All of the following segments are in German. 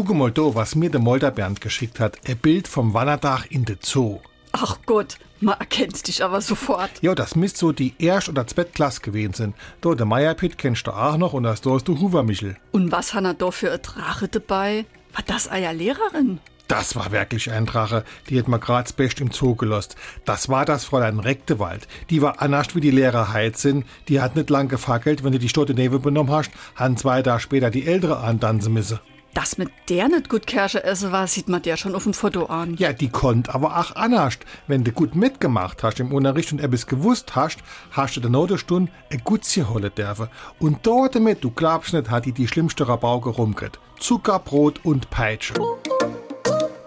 Gucke mal da, was mir der Molderbernd geschickt hat. Ein Bild vom Wannerdach in de Zoo. Ach Gott, man erkennt dich aber sofort. Ja, das müsst so die Erst- oder Zweitklasse gewesen sein. Da, der Meierpit kennst du auch noch und das da ist du Huber Michel. Und was hat er da für eine Drache dabei? War das eine Lehrerin? Das war wirklich ein Drache. Die hat mir grad best im Zoo gelost. Das war das Fräulein Rektewald. Die war anascht wie die Lehrer Heizin. Die hat nicht lang gefackelt, wenn du die Stotte Neve benommen hast, han zwei Tage später die ältere antanzen müsse. Dass mit der nicht gut Kirsche essen war, sieht man der schon auf dem Foto an. Ja, die konnt aber auch anascht. Wenn du gut mitgemacht hast im Unterricht und etwas gewusst hast, hast du der Notenstunde ein Gutzje holen dürfen. Und dort damit, du glaubst nicht, hat die die schlimmste Rabauke rumgekriegt. Zucker, Brot und Peitsche.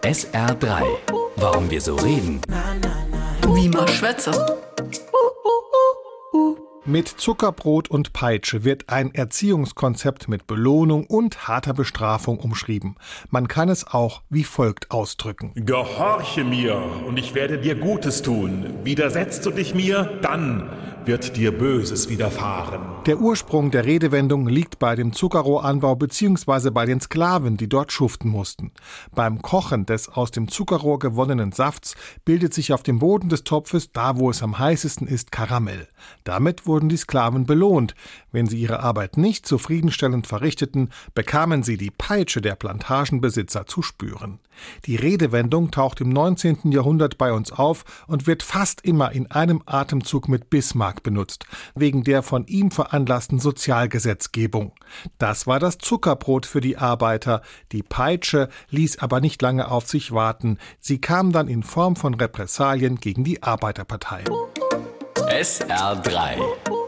SR3. Warum wir so reden. Wie man schwätze. Mit Zuckerbrot und Peitsche wird ein Erziehungskonzept mit Belohnung und harter Bestrafung umschrieben. Man kann es auch wie folgt ausdrücken. Gehorche mir, und ich werde dir Gutes tun. Widersetzt du dich mir, dann wird dir Böses widerfahren. Der Ursprung der Redewendung liegt bei dem Zuckerrohranbau bzw. bei den Sklaven, die dort schuften mussten. Beim Kochen des aus dem Zuckerrohr gewonnenen Safts bildet sich auf dem Boden des Topfes, da wo es am heißesten ist, Karamell. Damit wurden die Sklaven belohnt. Wenn sie ihre Arbeit nicht zufriedenstellend verrichteten, bekamen sie die Peitsche der Plantagenbesitzer zu spüren. Die Redewendung taucht im 19. Jahrhundert bei uns auf und wird fast immer in einem Atemzug mit Bismarck benutzt, wegen der von ihm veranlassten Sozialgesetzgebung. Das war das Zuckerbrot für die Arbeiter, die Peitsche ließ aber nicht lange auf sich warten, sie kam dann in Form von Repressalien gegen die Arbeiterpartei. SR3.